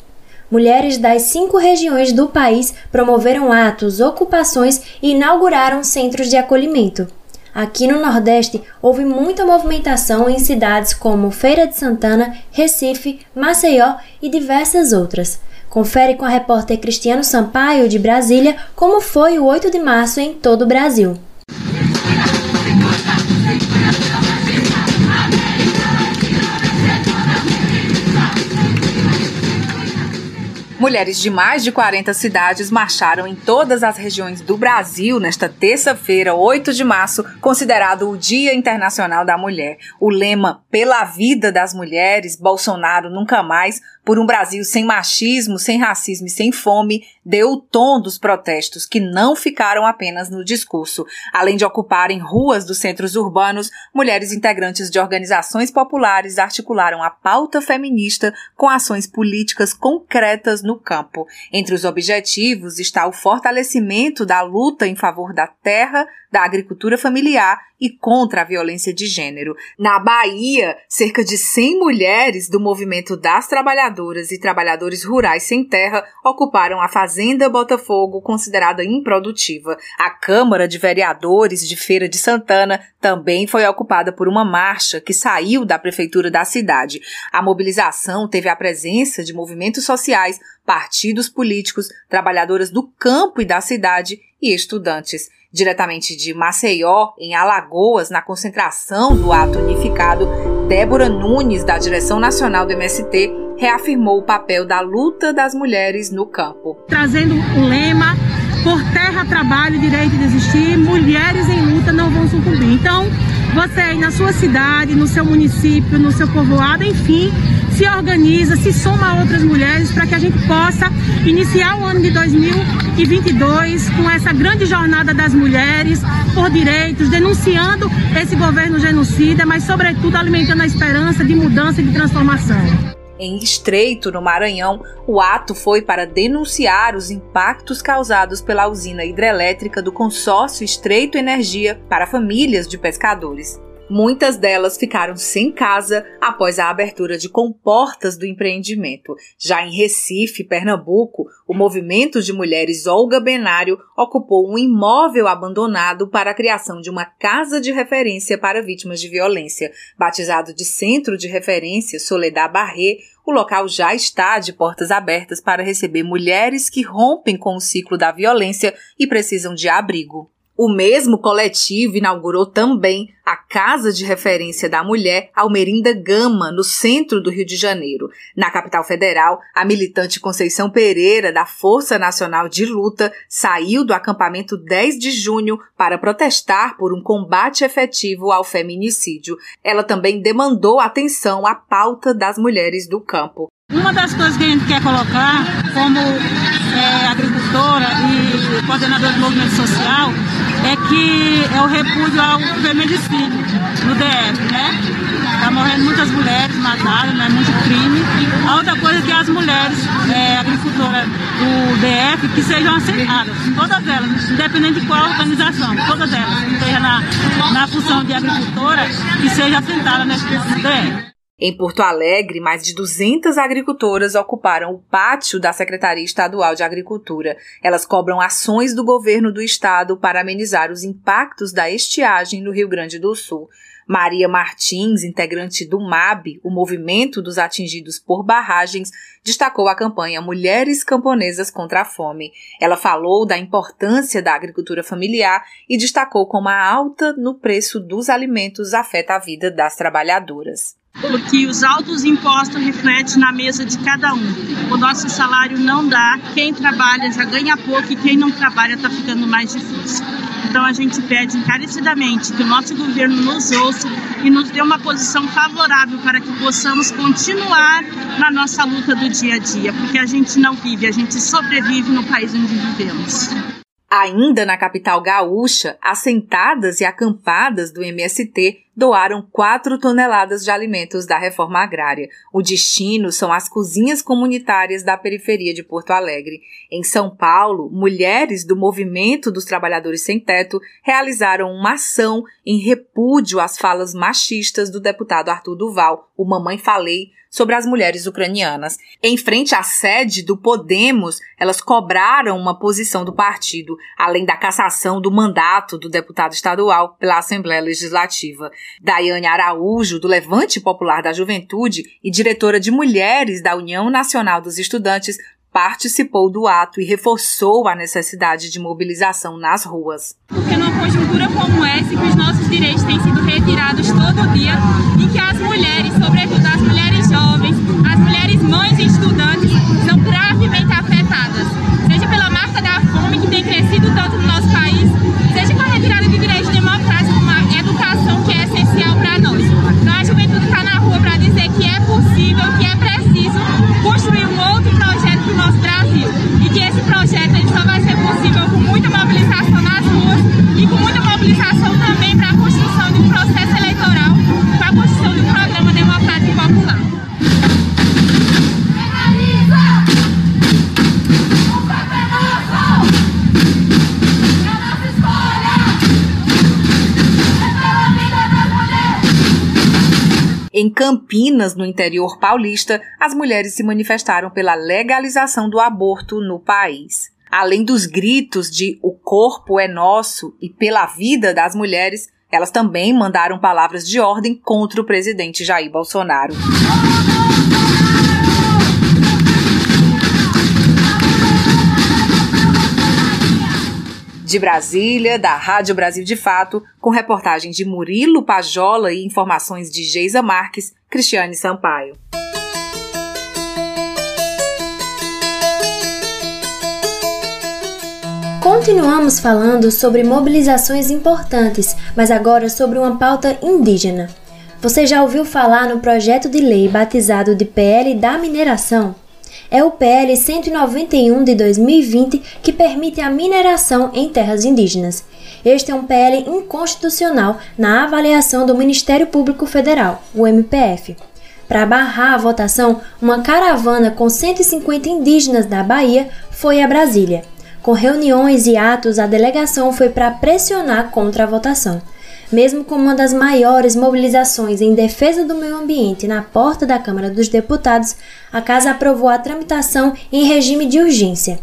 P: mulheres das cinco regiões do país promoveram atos, ocupações e inauguraram centros de acolhimento. Aqui no Nordeste houve muita movimentação em cidades como Feira de Santana, Recife, Maceió e diversas outras. Confere com a repórter Cristiano Sampaio, de Brasília, como foi o 8 de março em todo o Brasil.
Q: Mulheres de mais de 40 cidades marcharam em todas as regiões do Brasil nesta terça-feira, 8 de março, considerado o Dia Internacional da Mulher. O lema Pela Vida das Mulheres, Bolsonaro Nunca Mais, por um Brasil sem machismo, sem racismo e sem fome, deu o tom dos protestos, que não ficaram apenas no discurso. Além de ocuparem ruas dos centros urbanos, mulheres integrantes de organizações populares articularam a pauta feminista com ações políticas concretas no campo. Entre os objetivos está o fortalecimento da luta em favor da terra, da agricultura familiar e contra a violência de gênero. Na Bahia, cerca de 100 mulheres do movimento das trabalhadoras e trabalhadores rurais sem terra ocuparam a Fazenda Botafogo, considerada improdutiva. A Câmara de Vereadores de Feira de Santana também foi ocupada por uma marcha que saiu da prefeitura da cidade. A mobilização teve a presença de movimentos sociais, partidos políticos, trabalhadoras do campo e da cidade e estudantes. Diretamente de Maceió, em Alagoas, na concentração do ato unificado, Débora Nunes, da direção nacional do MST, reafirmou o papel da luta das mulheres no campo.
R: Trazendo o lema por terra, trabalho, direito de existir, mulheres em luta não vão sucumbir. Então, você aí na sua cidade, no seu município, no seu povoado, enfim, se organiza, se soma a outras mulheres para que a gente possa iniciar o ano de 2022 com essa grande jornada das mulheres por direitos, denunciando esse governo genocida, mas sobretudo alimentando a esperança de mudança e de transformação
Q: em Estreito, no Maranhão, o ato foi para denunciar os impactos causados pela usina hidrelétrica do consórcio Estreito Energia para famílias de pescadores. Muitas delas ficaram sem casa após a abertura de comportas do empreendimento. Já em Recife, Pernambuco, o movimento de mulheres Olga Benário ocupou um imóvel abandonado para a criação de uma casa de referência para vítimas de violência. Batizado de Centro de Referência Soledad Barré, o local já está de portas abertas para receber mulheres que rompem com o ciclo da violência e precisam de abrigo. O mesmo coletivo inaugurou também a Casa de Referência da Mulher Almerinda Gama, no centro do Rio de Janeiro. Na capital federal, a militante Conceição Pereira, da Força Nacional de Luta, saiu do acampamento 10 de junho para protestar por um combate efetivo ao feminicídio. Ela também demandou atenção à pauta das mulheres do campo.
R: Uma das coisas que a gente quer colocar como é, agricultora e coordenadora do movimento social é que é o repúdio ao feminicídio no DF, né? Tá morrendo muitas mulheres matadas, né? Muito crime. A outra coisa é que as mulheres é, agricultoras do DF que sejam aceitadas, todas elas, independente de qual organização, todas elas, esteja na, na função de agricultora, que seja assentada nesse DF.
Q: Em Porto Alegre, mais de 200 agricultoras ocuparam o pátio da Secretaria Estadual de Agricultura. Elas cobram ações do governo do estado para amenizar os impactos da estiagem no Rio Grande do Sul. Maria Martins, integrante do MAB, o Movimento dos Atingidos por Barragens, destacou a campanha Mulheres Camponesas contra a Fome. Ela falou da importância da agricultura familiar e destacou como a alta no preço dos alimentos afeta a vida das trabalhadoras
R: porque os altos impostos refletem na mesa de cada um. O nosso salário não dá, quem trabalha já ganha pouco e quem não trabalha está ficando mais difícil. Então a gente pede encarecidamente que o nosso governo nos ouça e nos dê uma posição favorável para que possamos continuar na nossa luta do dia a dia, porque a gente não vive, a gente sobrevive no país onde vivemos.
Q: Ainda na capital gaúcha, assentadas e acampadas do MST doaram 4 toneladas de alimentos da reforma agrária. O destino são as cozinhas comunitárias da periferia de Porto Alegre. Em São Paulo, mulheres do Movimento dos Trabalhadores Sem Teto realizaram uma ação em repúdio às falas machistas do deputado Arthur Duval, o Mamãe Falei, sobre as mulheres ucranianas. Em frente à sede do Podemos, elas cobraram uma posição do partido, além da cassação do mandato do deputado estadual pela Assembleia Legislativa. Daiane Araújo, do Levante Popular da Juventude e diretora de Mulheres da União Nacional dos Estudantes, participou do ato e reforçou a necessidade de mobilização nas ruas.
S: Porque numa conjuntura como essa, que os nossos direitos têm sido retirados todo dia e que as mulheres, sobretudo as mulheres jovens, as mulheres mães e estudantes, são gravemente é possível,
Q: Campinas, no interior paulista, as mulheres se manifestaram pela legalização do aborto no país. Além dos gritos de o corpo é nosso e pela vida das mulheres, elas também mandaram palavras de ordem contra o presidente Jair Bolsonaro. De Brasília, da Rádio Brasil de Fato, com reportagens de Murilo Pajola e informações de Geisa Marques, Cristiane Sampaio.
P: Continuamos falando sobre mobilizações importantes, mas agora sobre uma pauta indígena. Você já ouviu falar no projeto de lei batizado de PL da mineração? É o PL 191 de 2020 que permite a mineração em terras indígenas. Este é um PL inconstitucional na avaliação do Ministério Público Federal, o MPF. Para barrar a votação, uma caravana com 150 indígenas da Bahia foi a Brasília. Com reuniões e atos, a delegação foi para pressionar contra a votação. Mesmo com uma das maiores mobilizações em defesa do meio ambiente na porta da Câmara dos Deputados, a Casa aprovou a tramitação em regime de urgência.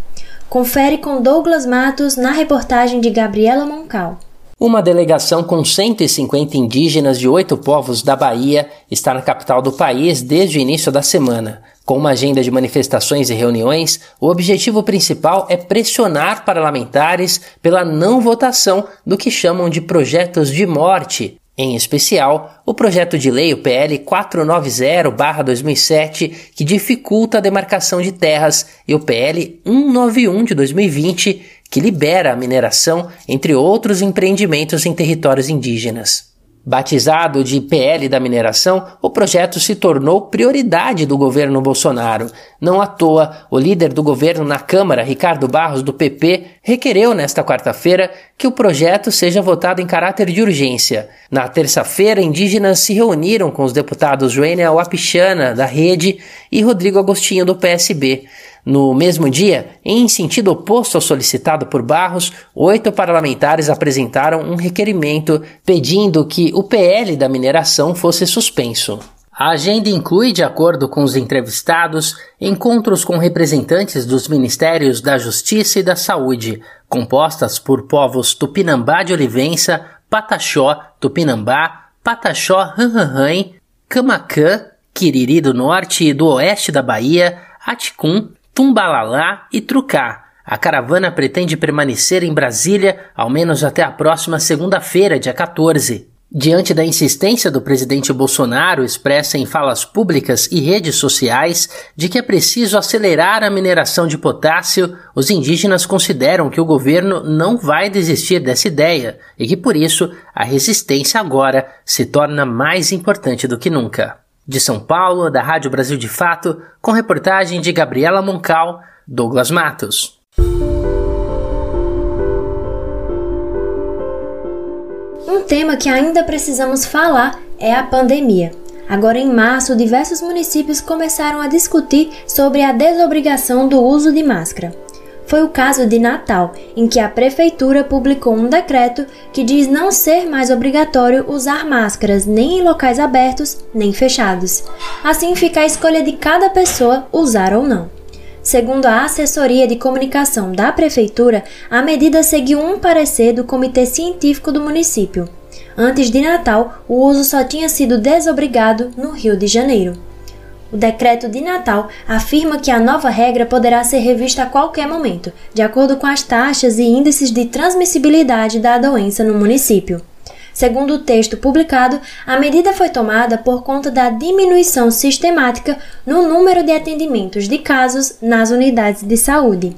P: Confere com Douglas Matos na reportagem de Gabriela Moncal.
T: Uma delegação com 150 indígenas de oito povos da Bahia está na capital do país desde o início da semana. Com uma agenda de manifestações e reuniões, o objetivo principal é pressionar parlamentares pela não votação do que chamam de projetos de morte, em especial o projeto de lei, o PL 490-2007, que dificulta a demarcação de terras, e o PL 191 de 2020, que libera a mineração, entre outros empreendimentos em territórios indígenas. Batizado de PL da mineração, o projeto se tornou prioridade do governo Bolsonaro. Não à toa, o líder do governo na Câmara, Ricardo Barros, do PP, requereu nesta quarta-feira que o projeto seja votado em caráter de urgência. Na terça-feira, indígenas se reuniram com os deputados Joênia Wapichana, da Rede, e Rodrigo Agostinho, do PSB. No mesmo dia, em sentido oposto ao solicitado por Barros, oito parlamentares apresentaram um requerimento pedindo que o PL da mineração fosse suspenso. A agenda inclui, de acordo com os entrevistados, encontros com representantes dos Ministérios da Justiça e da Saúde, compostas por povos Tupinambá de Olivença, Pataxó, Tupinambá, Pataxó, Ranranran, Camacã, Quiriri do Norte e do Oeste da Bahia, Aticum, Tumbalalá e Trucá. A caravana pretende permanecer em Brasília ao menos até a próxima segunda-feira, dia 14. Diante da insistência do presidente Bolsonaro, expressa em falas públicas e redes sociais, de que é preciso acelerar a mineração de potássio, os indígenas consideram que o governo não vai desistir dessa ideia e que, por isso, a resistência agora se torna mais importante do que nunca. De São Paulo, da Rádio Brasil de Fato, com reportagem de Gabriela Moncal, Douglas Matos.
P: Um tema que ainda precisamos falar é a pandemia. Agora, em março, diversos municípios começaram a discutir sobre a desobrigação do uso de máscara foi o caso de Natal, em que a prefeitura publicou um decreto que diz não ser mais obrigatório usar máscaras nem em locais abertos nem fechados. Assim fica a escolha de cada pessoa usar ou não. Segundo a assessoria de comunicação da prefeitura, a medida seguiu um parecer do comitê científico do município. Antes de Natal, o uso só tinha sido desobrigado no Rio de Janeiro. O decreto de Natal afirma que a nova regra poderá ser revista a qualquer momento, de acordo com as taxas e índices de transmissibilidade da doença no município. Segundo o texto publicado, a medida foi tomada por conta da diminuição sistemática no número de atendimentos de casos nas unidades de saúde.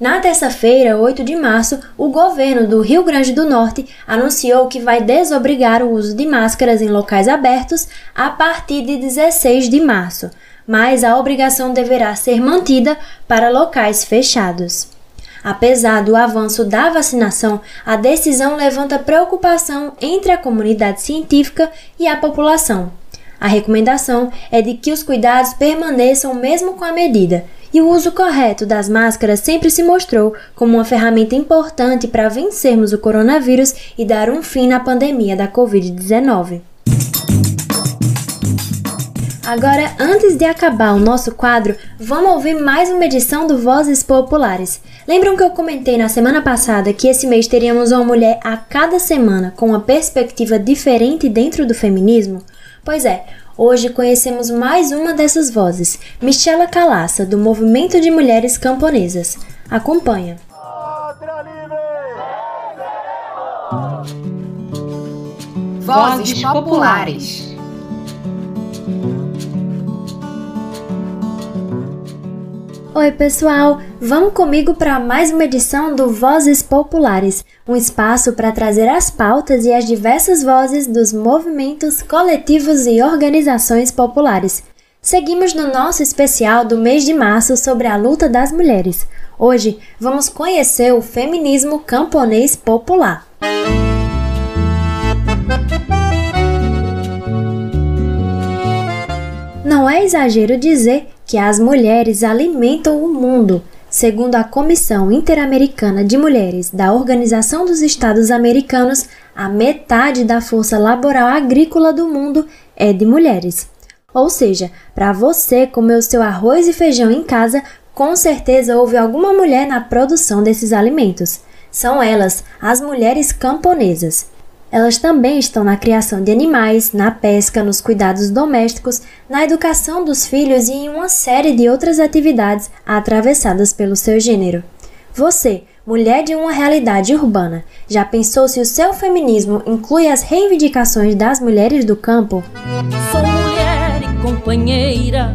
P: Na terça-feira, 8 de março, o governo do Rio Grande do Norte anunciou que vai desobrigar o uso de máscaras em locais abertos a partir de 16 de março, mas a obrigação deverá ser mantida para locais fechados. Apesar do avanço da vacinação, a decisão levanta preocupação entre a comunidade científica e a população. A recomendação é de que os cuidados permaneçam mesmo com a medida, e o uso correto das máscaras sempre se mostrou como uma ferramenta importante para vencermos o coronavírus e dar um fim na pandemia da Covid-19. Agora, antes de acabar o nosso quadro, vamos ouvir mais uma edição do Vozes Populares. Lembram que eu comentei na semana passada que esse mês teríamos uma mulher a cada semana com uma perspectiva diferente dentro do feminismo? Pois é, hoje conhecemos mais uma dessas vozes, Michela Calaça, do Movimento de Mulheres Camponesas. Acompanha.
Q: Vozes Populares.
P: Oi, pessoal! Vamos comigo para mais uma edição do Vozes Populares, um espaço para trazer as pautas e as diversas vozes dos movimentos, coletivos e organizações populares. Seguimos no nosso especial do mês de março sobre a luta das mulheres. Hoje vamos conhecer o feminismo camponês popular. Não é exagero dizer que as mulheres alimentam o mundo. Segundo a Comissão Interamericana de Mulheres da Organização dos Estados Americanos, a metade da força laboral agrícola do mundo é de mulheres. Ou seja, para você comer o seu arroz e feijão em casa, com certeza houve alguma mulher na produção desses alimentos. São elas, as mulheres camponesas. Elas também estão na criação de animais, na pesca, nos cuidados domésticos, na educação dos filhos e em uma série de outras atividades atravessadas pelo seu gênero. Você, mulher de uma realidade urbana, já pensou se o seu feminismo inclui as reivindicações das mulheres do campo?
U: Sou mulher e companheira,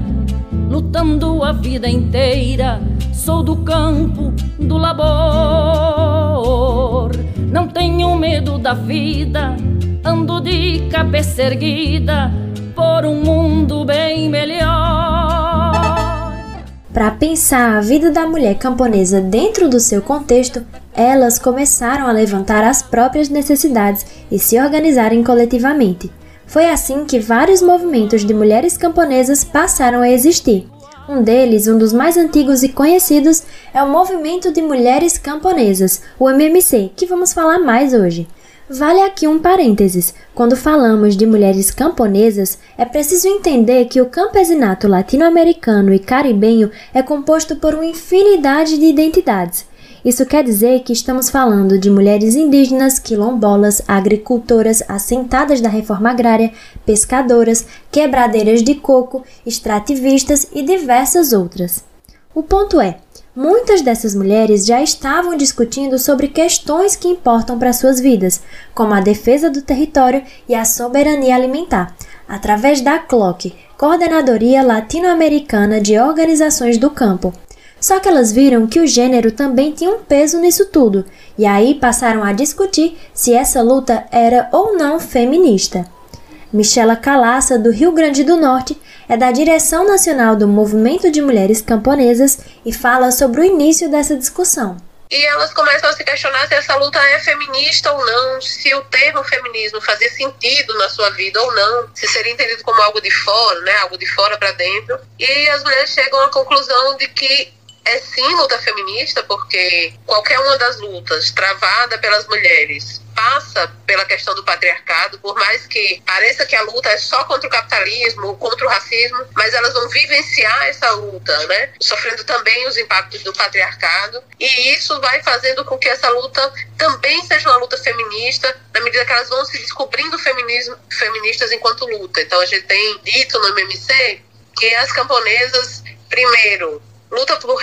U: lutando a vida inteira. Sou do campo, do labor não tenho medo da vida, ando de cabeça erguida por um mundo bem melhor.
P: Para pensar a vida da mulher camponesa dentro do seu contexto, elas começaram a levantar as próprias necessidades e se organizarem coletivamente. Foi assim que vários movimentos de mulheres camponesas passaram a existir. Um deles, um dos mais antigos e conhecidos, é o Movimento de Mulheres Camponesas, o MMC, que vamos falar mais hoje. Vale aqui um parênteses. Quando falamos de mulheres camponesas, é preciso entender que o campesinato latino-americano e caribenho é composto por uma infinidade de identidades. Isso quer dizer que estamos falando de mulheres indígenas, quilombolas, agricultoras assentadas da reforma agrária, pescadoras, quebradeiras de coco, extrativistas e diversas outras. O ponto é, muitas dessas mulheres já estavam discutindo sobre questões que importam para suas vidas, como a defesa do território e a soberania alimentar, através da CLOC, Coordenadoria Latino-Americana de Organizações do Campo, só que elas viram que o gênero também tinha um peso nisso tudo, e aí passaram a discutir se essa luta era ou não feminista. Michela Calaça, do Rio Grande do Norte, é da direção nacional do Movimento de Mulheres Camponesas e fala sobre o início dessa discussão.
V: E elas começam a se questionar se essa luta é feminista ou não, se o termo feminismo fazia sentido na sua vida ou não, se seria entendido como algo de fora, né, algo de fora para dentro. E as mulheres chegam à conclusão de que é sim luta feminista, porque qualquer uma das lutas travada pelas mulheres passa pela questão do patriarcado, por mais que pareça que a luta é só contra o capitalismo, contra o racismo, mas elas vão vivenciar essa luta, né? Sofrendo também os impactos do patriarcado, e isso vai fazendo com que essa luta também seja uma luta feminista, na medida que elas vão se descobrindo feminismo, feministas enquanto luta. Então a gente tem dito no MMC que as camponesas, primeiro, luta por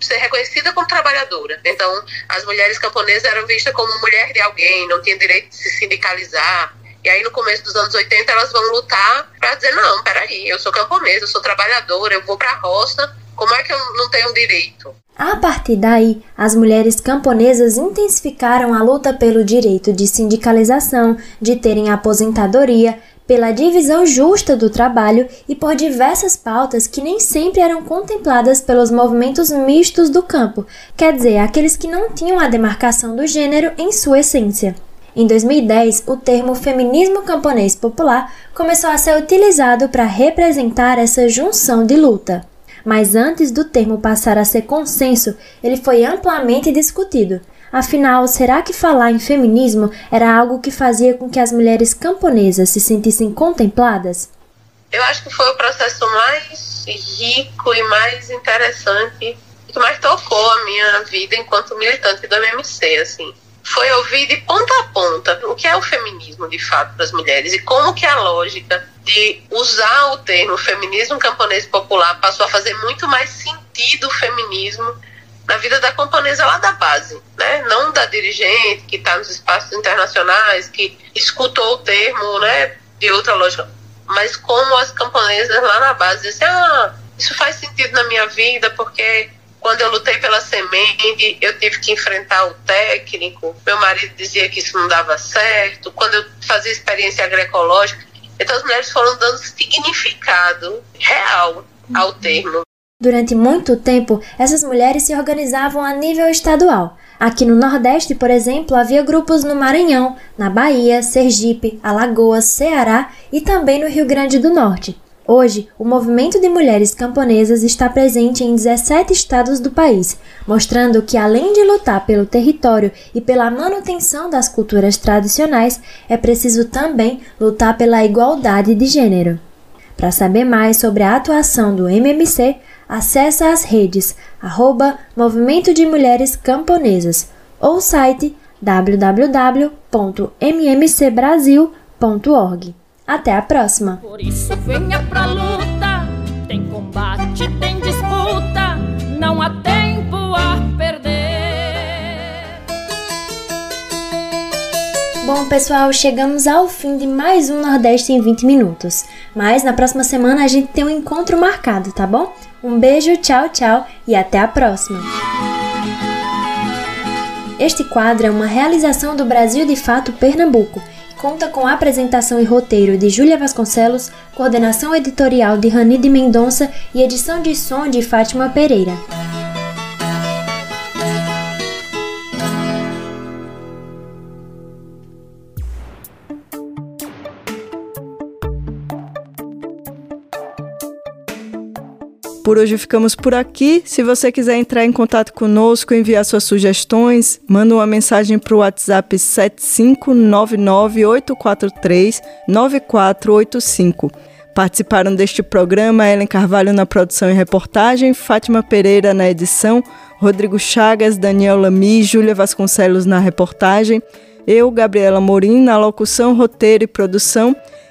V: ser reconhecida como trabalhadora. Então, as mulheres camponesas eram vistas como mulher de alguém, não tinham direito de se sindicalizar. E aí, no começo dos anos 80, elas vão lutar para dizer: não, peraí, eu sou camponesa, eu sou trabalhadora, eu vou para a roça, como é que eu não tenho direito?
P: A partir daí, as mulheres camponesas intensificaram a luta pelo direito de sindicalização, de terem aposentadoria pela divisão justa do trabalho e por diversas pautas que nem sempre eram contempladas pelos movimentos mistos do campo, quer dizer, aqueles que não tinham a demarcação do gênero em sua essência. Em 2010, o termo feminismo camponês popular começou a ser utilizado para representar essa junção de luta. Mas antes do termo passar a ser consenso, ele foi amplamente discutido, Afinal, será que falar em feminismo era algo que fazia com que as mulheres camponesas se sentissem contempladas?
V: eu acho que foi o processo mais rico e mais interessante que mais tocou a minha vida enquanto militante do MMC, assim. Foi ouvir de ponta a ponta o que é o feminismo de fato para as mulheres e como que a lógica de usar o termo feminismo camponês popular passou a fazer muito mais sentido o feminismo na vida da camponesa lá da base, né? Não da dirigente que está nos espaços internacionais, que escutou o termo, né? De outra lógica, mas como as camponesas lá na base dizem, ah, isso faz sentido na minha vida porque quando eu lutei pela semente, eu tive que enfrentar o técnico. Meu marido dizia que isso não dava certo. Quando eu fazia experiência agroecológica, então as mulheres foram dando significado real ao termo.
P: Durante muito tempo, essas mulheres se organizavam a nível estadual. Aqui no Nordeste, por exemplo, havia grupos no Maranhão, na Bahia, Sergipe, Alagoas, Ceará e também no Rio Grande do Norte. Hoje, o movimento de mulheres camponesas está presente em 17 estados do país, mostrando que, além de lutar pelo território e pela manutenção das culturas tradicionais, é preciso também lutar pela igualdade de gênero. Para saber mais sobre a atuação do MMC, acesse as redes arroba Movimento de Mulheres Camponesas ou site www.mmcbrasil.org. Até a próxima!
U: Por isso venha pra luta, tem combate, tem disputa, não
P: Bom, pessoal, chegamos ao fim de mais um Nordeste em 20 minutos. Mas na próxima semana a gente tem um encontro marcado, tá bom? Um beijo, tchau, tchau e até a próxima! Este quadro é uma realização do Brasil de Fato Pernambuco conta com apresentação e roteiro de Júlia Vasconcelos, coordenação editorial de Rani de Mendonça e edição de som de Fátima Pereira.
A: Por hoje ficamos por aqui. Se você quiser entrar em contato conosco, enviar suas sugestões, manda uma mensagem para o WhatsApp 75998439485. Participaram deste programa Ellen Carvalho na produção e reportagem, Fátima Pereira na edição, Rodrigo Chagas, Daniel Lamy, Júlia Vasconcelos na reportagem, eu, Gabriela Morim, na locução, roteiro e produção